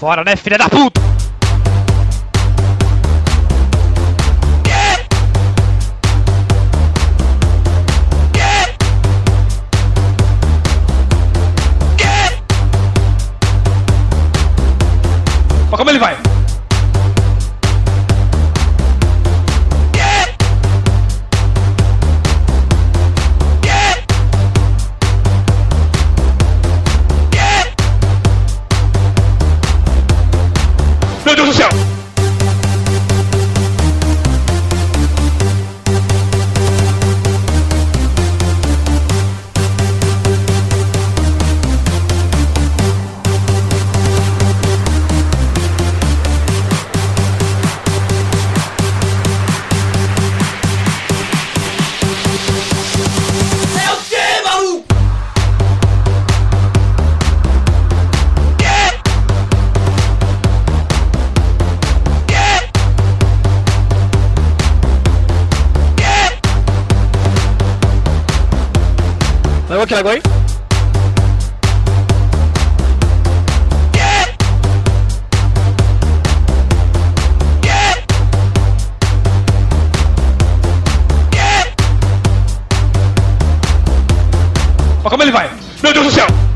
fora, né, filha da puta? Mas como ele vai? Levou aquele agora aí? Mas como ele vai? Meu Deus do céu!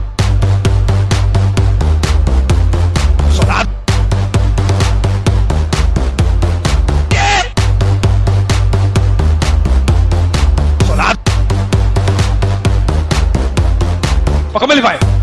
Mas como ele vai?